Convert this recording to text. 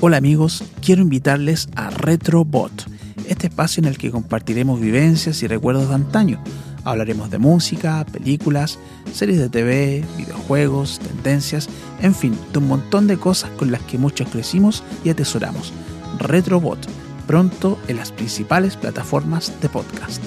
Hola amigos, quiero invitarles a RetroBot, este espacio en el que compartiremos vivencias y recuerdos de antaño. Hablaremos de música, películas, series de TV, videojuegos, tendencias, en fin, de un montón de cosas con las que muchos crecimos y atesoramos. RetroBot, pronto en las principales plataformas de podcast.